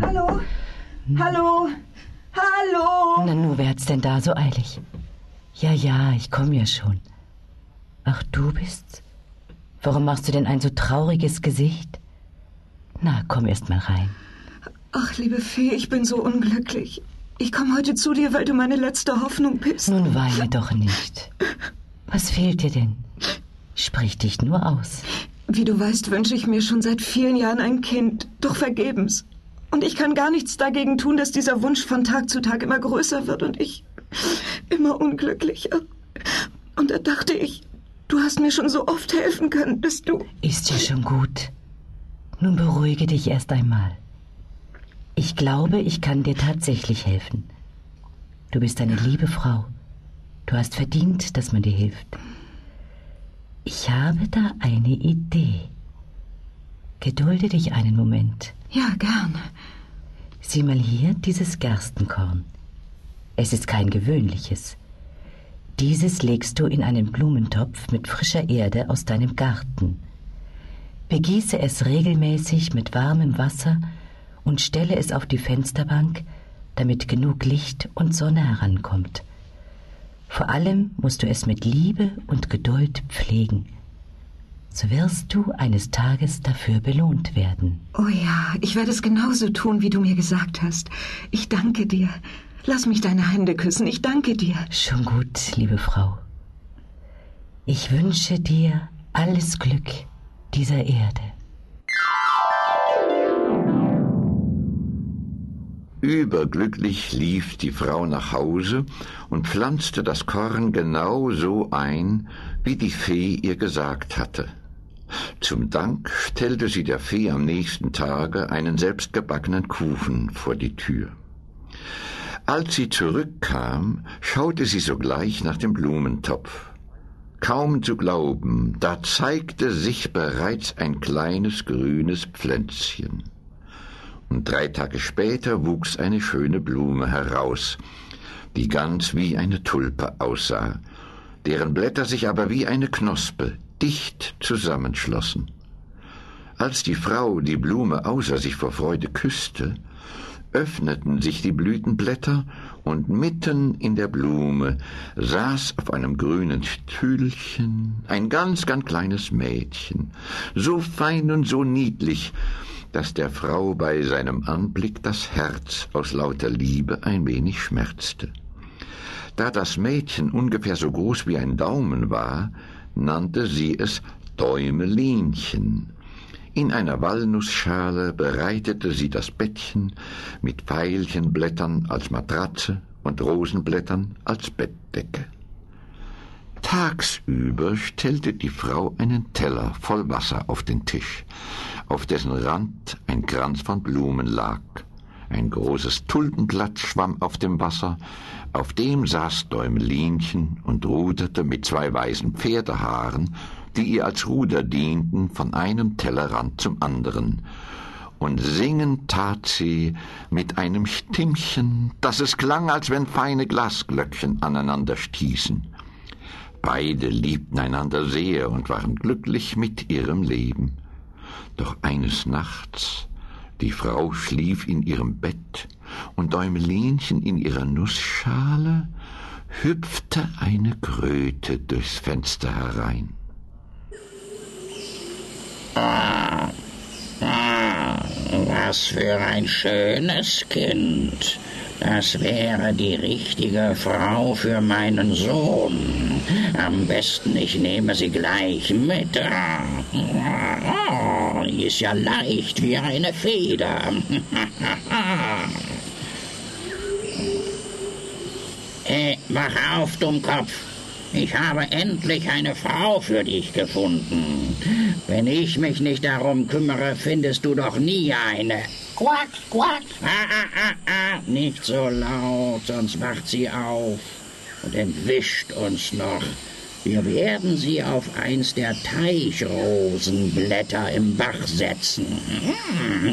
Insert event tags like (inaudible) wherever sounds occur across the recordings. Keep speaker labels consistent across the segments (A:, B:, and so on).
A: Hallo? Hallo? Hallo?
B: Na nu, wer hat's denn da so eilig? Ja, ja, ich komm ja schon. Ach, du bist's? Warum machst du denn ein so trauriges Gesicht? Na, komm erst mal rein.
A: Ach, liebe Fee, ich bin so unglücklich. Ich komme heute zu dir, weil du meine letzte Hoffnung bist.
B: Nun weine doch nicht. Was fehlt dir denn? Sprich dich nur aus.
A: Wie du weißt, wünsche ich mir schon seit vielen Jahren ein Kind, doch vergebens. Und ich kann gar nichts dagegen tun, dass dieser Wunsch von Tag zu Tag immer größer wird und ich immer unglücklicher. Und da dachte ich, du hast mir schon so oft helfen können, dass du.
B: Ist dir schon gut. Nun beruhige dich erst einmal. Ich glaube, ich kann dir tatsächlich helfen. Du bist eine liebe Frau. Du hast verdient, dass man dir hilft. Ich habe da eine Idee. Gedulde dich einen Moment.
A: Ja, gerne.
B: Sieh mal hier dieses Gerstenkorn. Es ist kein gewöhnliches. Dieses legst du in einen Blumentopf mit frischer Erde aus deinem Garten. Begieße es regelmäßig mit warmem Wasser und stelle es auf die Fensterbank, damit genug Licht und Sonne herankommt. Vor allem musst du es mit Liebe und Geduld pflegen. So wirst du eines Tages dafür belohnt werden.
A: Oh ja, ich werde es genauso tun, wie du mir gesagt hast. Ich danke dir. Lass mich deine Hände küssen. Ich danke dir.
B: Schon gut, liebe Frau. Ich wünsche dir alles Glück dieser Erde.
C: Überglücklich lief die Frau nach Hause und pflanzte das Korn genau so ein, wie die Fee ihr gesagt hatte. Zum Dank stellte sie der Fee am nächsten Tage einen selbstgebackenen Kuchen vor die Tür. Als sie zurückkam, schaute sie sogleich nach dem Blumentopf. Kaum zu glauben, da zeigte sich bereits ein kleines grünes Pflänzchen drei Tage später wuchs eine schöne Blume heraus, die ganz wie eine Tulpe aussah, deren Blätter sich aber wie eine Knospe dicht zusammenschlossen. Als die Frau die Blume außer sich vor Freude küsste, öffneten sich die Blütenblätter und mitten in der Blume saß auf einem grünen Stühlchen ein ganz, ganz kleines Mädchen, so fein und so niedlich, dass der Frau bei seinem Anblick das Herz aus lauter Liebe ein wenig schmerzte. Da das Mädchen ungefähr so groß wie ein Daumen war, nannte sie es Däumelinchen. In einer Walnussschale bereitete sie das Bettchen mit Veilchenblättern als Matratze und Rosenblättern als Bettdecke. Tagsüber stellte die Frau einen Teller voll Wasser auf den Tisch, auf dessen Rand ein Kranz von Blumen lag. Ein großes Tulpenblatt schwamm auf dem Wasser, auf dem saß Däumelinchen und ruderte mit zwei weißen Pferdehaaren, die ihr als Ruder dienten, von einem Tellerrand zum anderen. Und singen tat sie mit einem Stimmchen, dass es klang, als wenn feine Glasglöckchen aneinander stießen. Beide liebten einander sehr und waren glücklich mit ihrem Leben. Doch eines Nachts, die Frau schlief in ihrem Bett und Däumelinchen in ihrer Nussschale, hüpfte eine Kröte durchs Fenster herein.
D: Was für ein schönes Kind. Das wäre die richtige Frau für meinen Sohn. Am besten, ich nehme sie gleich mit. Oh, ist ja leicht wie eine Feder. hey, (laughs) wach auf, Dummkopf. Ich habe endlich eine Frau für dich gefunden. Wenn ich mich nicht darum kümmere, findest du doch nie eine. Quack, quack. Ah, ah, ah, ah. Nicht so laut, sonst wacht sie auf und entwischt uns noch. Wir werden sie auf eins der Teichrosenblätter im Bach setzen.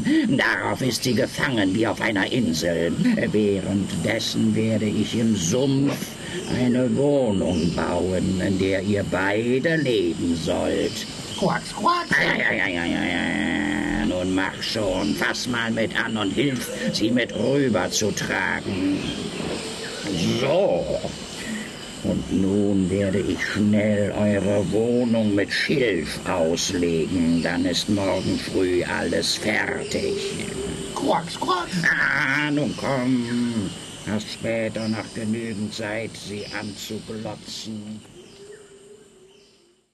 D: Hm, darauf ist sie gefangen wie auf einer Insel. Währenddessen werde ich im Sumpf eine Wohnung bauen, in der ihr beide leben sollt.
E: Quacks, quacks.
D: Ja, ja, ja, ja, ja. Nun mach schon, fass mal mit an und hilf, sie mit rüber zu tragen. So. Und nun werde ich schnell eure Wohnung mit Schilf auslegen. Dann ist morgen früh alles fertig.
E: Quacks, quacks.
D: Ah, nun komm. Hast später noch genügend Zeit, sie anzuglotzen.